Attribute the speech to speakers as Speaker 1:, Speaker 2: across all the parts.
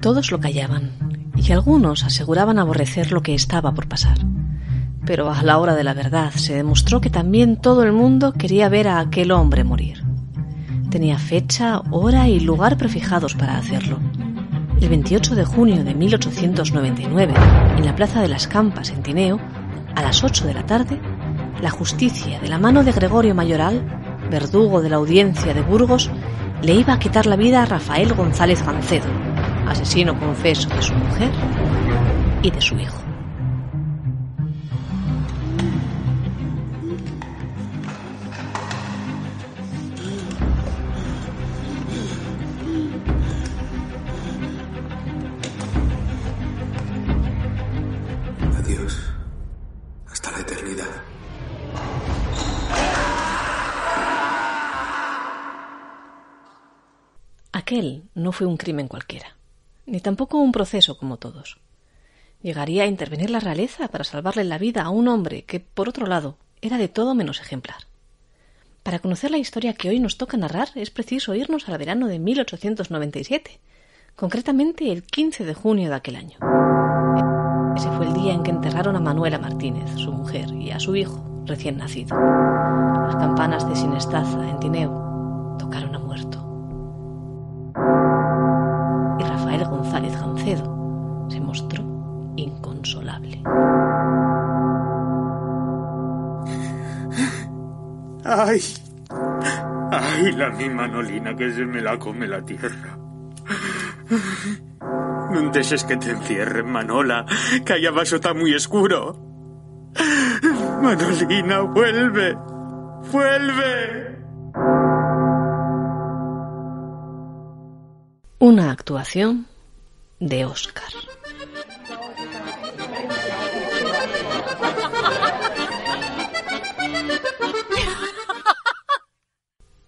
Speaker 1: Todos lo callaban y algunos aseguraban aborrecer lo que estaba por pasar. Pero a la hora de la verdad se demostró que también todo el mundo quería ver a aquel hombre morir. Tenía fecha, hora y lugar prefijados para hacerlo. El 28 de junio de 1899, en la Plaza de las Campas, en Tineo, a las 8 de la tarde, la justicia, de la mano de Gregorio Mayoral, verdugo de la audiencia de Burgos, le iba a quitar la vida a Rafael González Gancedo, asesino confeso de su mujer y de su hijo.
Speaker 2: Adiós. Hasta la eternidad.
Speaker 1: Aquel no fue un crimen cualquiera, ni tampoco un proceso como todos. Llegaría a intervenir la realeza para salvarle la vida a un hombre que, por otro lado, era de todo menos ejemplar. Para conocer la historia que hoy nos toca narrar es preciso irnos al verano de 1897, concretamente el 15 de junio de aquel año. Ese fue el día en que enterraron a Manuela Martínez, su mujer, y a su hijo, recién nacido. Las campanas de Sinestaza, en Tineo, tocaron a muerto. González Gancedo se mostró inconsolable.
Speaker 3: ¡Ay! ¡Ay, la mi Manolina que se me la come la tierra! No dejes que te encierren, Manola, que allá abajo está muy oscuro. Manolina, vuelve. Vuelve.
Speaker 1: Una actuación de Oscar.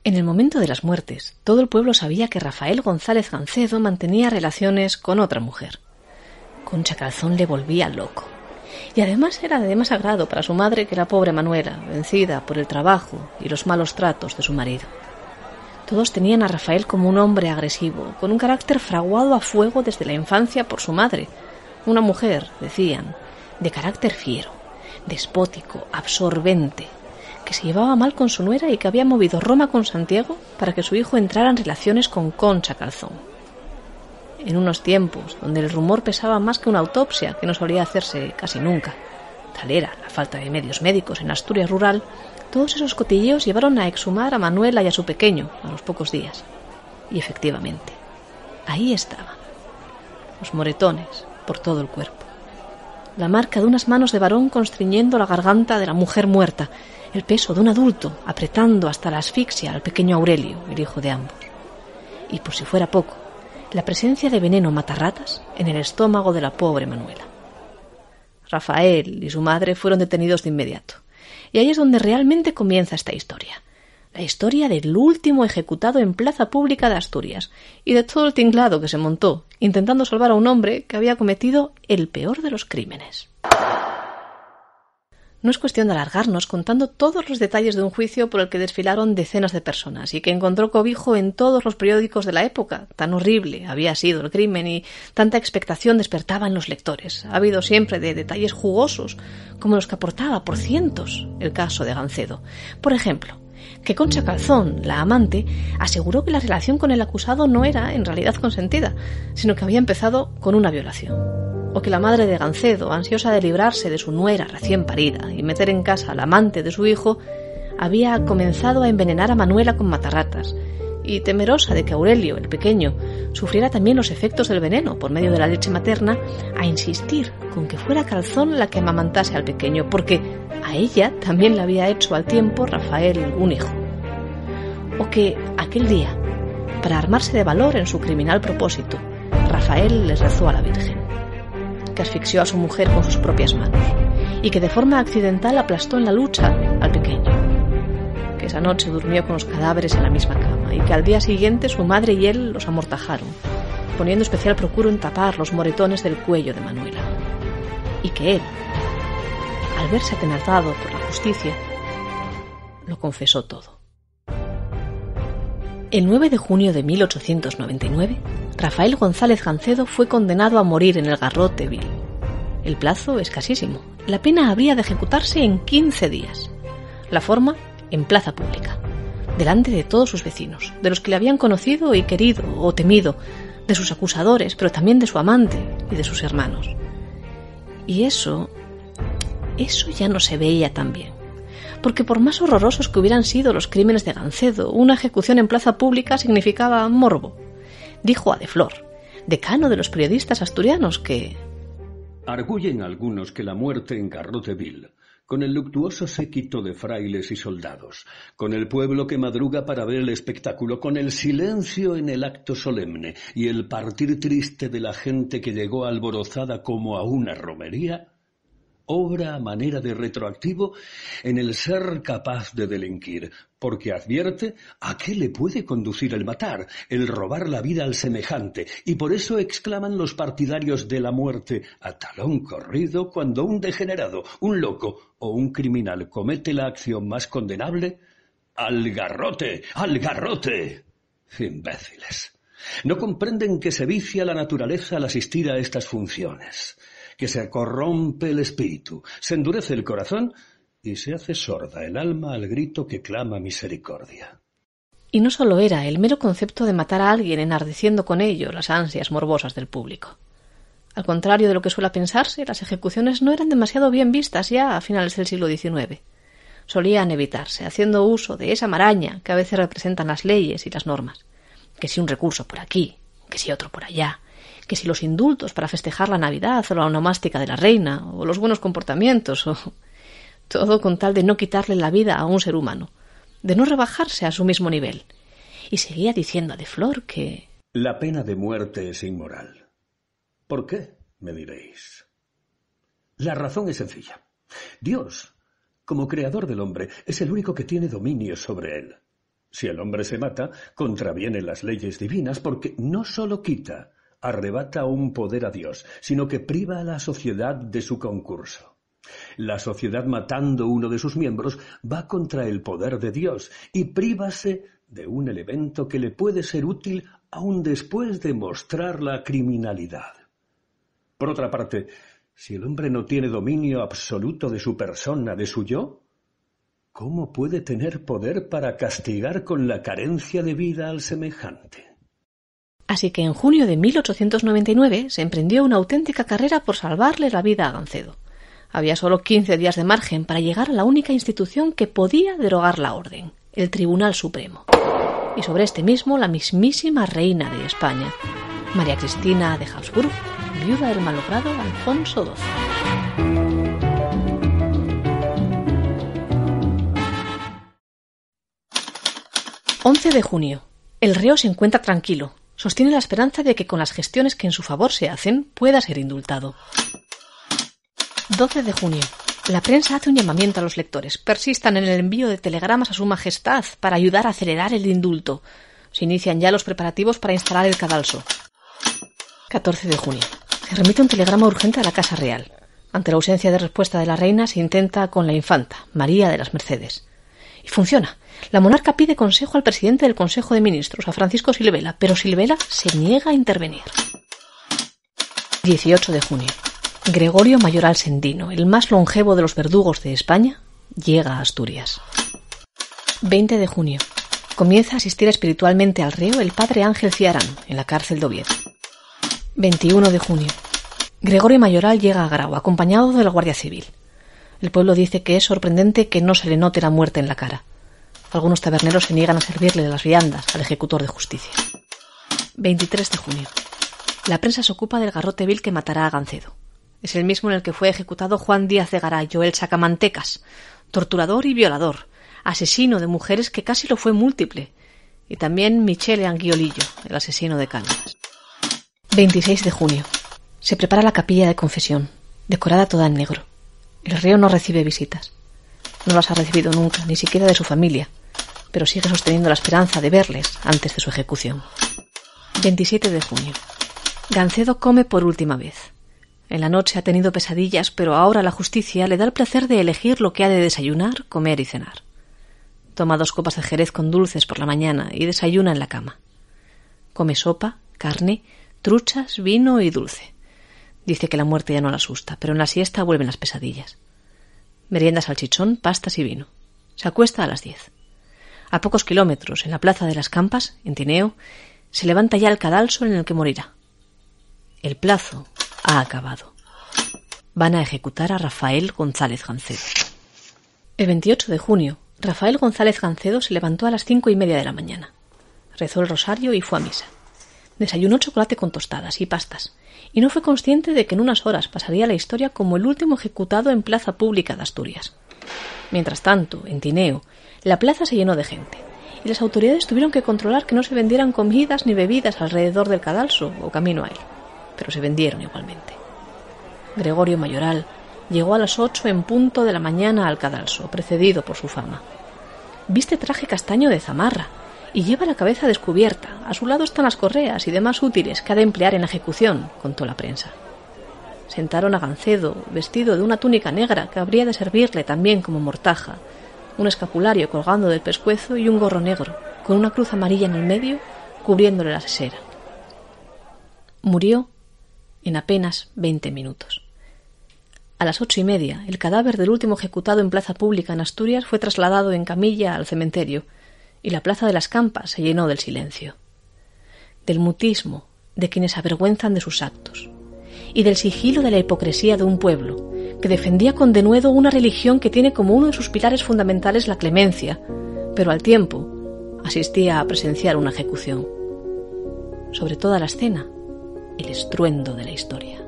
Speaker 1: En el momento de las muertes, todo el pueblo sabía que Rafael González Gancedo mantenía relaciones con otra mujer. Concha Calzón le volvía loco. Y además era de más agrado para su madre que la pobre Manuela, vencida por el trabajo y los malos tratos de su marido. Todos tenían a Rafael como un hombre agresivo, con un carácter fraguado a fuego desde la infancia por su madre. Una mujer, decían, de carácter fiero, despótico, absorbente, que se llevaba mal con su nuera y que había movido Roma con Santiago para que su hijo entrara en relaciones con Concha Calzón. En unos tiempos donde el rumor pesaba más que una autopsia, que no solía hacerse casi nunca, tal era la falta de medios médicos en Asturias rural, todos esos cotilleos llevaron a exhumar a Manuela y a su pequeño a los pocos días. Y efectivamente, ahí estaban, los moretones por todo el cuerpo, la marca de unas manos de varón constriñendo la garganta de la mujer muerta, el peso de un adulto apretando hasta la asfixia al pequeño Aurelio, el hijo de ambos. Y por si fuera poco, la presencia de veneno matarratas en el estómago de la pobre Manuela. Rafael y su madre fueron detenidos de inmediato. Y ahí es donde realmente comienza esta historia. La historia del último ejecutado en plaza pública de Asturias y de todo el tinglado que se montó intentando salvar a un hombre que había cometido el peor de los crímenes. No es cuestión de alargarnos contando todos los detalles de un juicio por el que desfilaron decenas de personas y que encontró cobijo en todos los periódicos de la época. Tan horrible había sido el crimen y tanta expectación despertaba en los lectores. Ha habido siempre de detalles jugosos, como los que aportaba por cientos el caso de Gancedo. Por ejemplo, que Concha Calzón, la amante, aseguró que la relación con el acusado no era en realidad consentida, sino que había empezado con una violación o que la madre de Gancedo, ansiosa de librarse de su nuera recién parida y meter en casa al amante de su hijo, había comenzado a envenenar a Manuela con matarratas, y temerosa de que Aurelio, el pequeño, sufriera también los efectos del veneno por medio de la leche materna, a insistir con que fuera Calzón la que amamantase al pequeño, porque ella también le había hecho al tiempo Rafael un hijo. O que aquel día, para armarse de valor en su criminal propósito, Rafael les rezó a la Virgen que asfixió a su mujer con sus propias manos y que de forma accidental aplastó en la lucha al pequeño, que esa noche durmió con los cadáveres en la misma cama y que al día siguiente su madre y él los amortajaron, poniendo especial procuro en tapar los moretones del cuello de Manuela, y que él, al verse atenazado por la justicia, lo confesó todo. El 9 de junio de 1899, Rafael González Gancedo fue condenado a morir en el garrote vil. El plazo escasísimo. La pena habría de ejecutarse en 15 días. La forma en plaza pública, delante de todos sus vecinos, de los que le habían conocido y querido o temido, de sus acusadores, pero también de su amante y de sus hermanos. Y eso, eso ya no se veía tan bien. Porque por más horrorosos que hubieran sido los crímenes de Gancedo, una ejecución en plaza pública significaba morbo. Dijo a De Flor, decano de los periodistas asturianos, que...
Speaker 4: Arguyen algunos que la muerte en Garroteville con el luctuoso séquito de frailes y soldados, con el pueblo que madruga para ver el espectáculo, con el silencio en el acto solemne y el partir triste de la gente que llegó alborozada como a una romería, obra a manera de retroactivo en el ser capaz de delinquir, porque advierte a qué le puede conducir el matar, el robar la vida al semejante, y por eso exclaman los partidarios de la muerte a talón corrido cuando un degenerado, un loco o un criminal comete la acción más condenable, ¡al garrote! ¡al garrote! Imbéciles. No comprenden que se vicia la naturaleza al asistir a estas funciones que se corrompe el espíritu, se endurece el corazón y se hace sorda el alma al grito que clama misericordia.
Speaker 1: Y no solo era el mero concepto de matar a alguien enardeciendo con ello las ansias morbosas del público. Al contrario de lo que suele pensarse, las ejecuciones no eran demasiado bien vistas ya a finales del siglo XIX. Solían evitarse, haciendo uso de esa maraña que a veces representan las leyes y las normas. Que si un recurso por aquí, que si otro por allá, que si los indultos para festejar la Navidad o la onomástica de la reina, o los buenos comportamientos, o todo con tal de no quitarle la vida a un ser humano, de no rebajarse a su mismo nivel. Y seguía diciendo a De Flor que...
Speaker 4: La pena de muerte es inmoral. ¿Por qué? me diréis. La razón es sencilla. Dios, como creador del hombre, es el único que tiene dominio sobre él. Si el hombre se mata, contraviene las leyes divinas porque no sólo quita, arrebata un poder a Dios, sino que priva a la sociedad de su concurso. La sociedad matando uno de sus miembros va contra el poder de Dios y prívase de un elemento que le puede ser útil aun después de mostrar la criminalidad. Por otra parte, si el hombre no tiene dominio absoluto de su persona, de su yo, ¿cómo puede tener poder para castigar con la carencia de vida al semejante?
Speaker 1: Así que en junio de 1899 se emprendió una auténtica carrera por salvarle la vida a Gancedo. Había solo 15 días de margen para llegar a la única institución que podía derogar la orden, el Tribunal Supremo. Y sobre este mismo la mismísima reina de España, María Cristina de Habsburgo, viuda del malogrado Alfonso XII. 11 de junio. El reo se encuentra tranquilo, sostiene la esperanza de que con las gestiones que en su favor se hacen pueda ser indultado. 12 de junio. La prensa hace un llamamiento a los lectores. Persistan en el envío de telegramas a Su Majestad para ayudar a acelerar el indulto. Se inician ya los preparativos para instalar el cadalso. 14 de junio. Se remite un telegrama urgente a la Casa Real. Ante la ausencia de respuesta de la reina, se intenta con la infanta, María de las Mercedes. Y funciona. La monarca pide consejo al presidente del Consejo de Ministros, a Francisco Silvela, pero Silvela se niega a intervenir. 18 de junio. Gregorio Mayoral Sendino, el más longevo de los verdugos de España, llega a Asturias. 20 de junio. Comienza a asistir espiritualmente al reo el padre Ángel Ciarán, en la cárcel de Oviedo. 21 de junio. Gregorio Mayoral llega a Grau, acompañado de la Guardia Civil. El pueblo dice que es sorprendente que no se le note la muerte en la cara. Algunos taberneros se niegan a servirle las viandas al ejecutor de justicia. 23 de junio. La prensa se ocupa del garrote vil que matará a Gancedo. Es el mismo en el que fue ejecutado Juan Díaz de Garayo, el sacamantecas, torturador y violador, asesino de mujeres que casi lo fue múltiple, y también Michele Anguiolillo, el asesino de Cánovas. 26 de junio. Se prepara la capilla de confesión, decorada toda en negro. El reo no recibe visitas. No las ha recibido nunca, ni siquiera de su familia, pero sigue sosteniendo la esperanza de verles antes de su ejecución. 27 de junio. Gancedo come por última vez. En la noche ha tenido pesadillas, pero ahora la justicia le da el placer de elegir lo que ha de desayunar, comer y cenar. Toma dos copas de jerez con dulces por la mañana y desayuna en la cama. Come sopa, carne, truchas, vino y dulce. Dice que la muerte ya no la asusta, pero en la siesta vuelven las pesadillas. Merienda salchichón, pastas y vino. Se acuesta a las diez. A pocos kilómetros, en la plaza de las Campas, en Tineo, se levanta ya el cadalso en el que morirá. El plazo ha acabado. Van a ejecutar a Rafael González Gancedo. El 28 de junio, Rafael González Gancedo se levantó a las cinco y media de la mañana. Rezó el rosario y fue a misa. Desayunó chocolate con tostadas y pastas, y no fue consciente de que en unas horas pasaría la historia como el último ejecutado en plaza pública de Asturias. Mientras tanto, en Tineo, la plaza se llenó de gente, y las autoridades tuvieron que controlar que no se vendieran comidas ni bebidas alrededor del cadalso o camino a él, pero se vendieron igualmente. Gregorio Mayoral llegó a las ocho en punto de la mañana al cadalso, precedido por su fama. Viste traje castaño de zamarra, y lleva la cabeza descubierta. A su lado están las correas y demás útiles que ha de emplear en la ejecución, contó la prensa. Sentaron a Gancedo, vestido de una túnica negra que habría de servirle también como mortaja, un escapulario colgando del pescuezo y un gorro negro, con una cruz amarilla en el medio, cubriéndole la sesera. Murió en apenas veinte minutos. A las ocho y media, el cadáver del último ejecutado en plaza pública en Asturias fue trasladado en camilla al cementerio, y la plaza de las Campas se llenó del silencio, del mutismo de quienes avergüenzan de sus actos, y del sigilo de la hipocresía de un pueblo que defendía con denuedo una religión que tiene como uno de sus pilares fundamentales la clemencia, pero al tiempo asistía a presenciar una ejecución. Sobre toda la escena, el estruendo de la historia.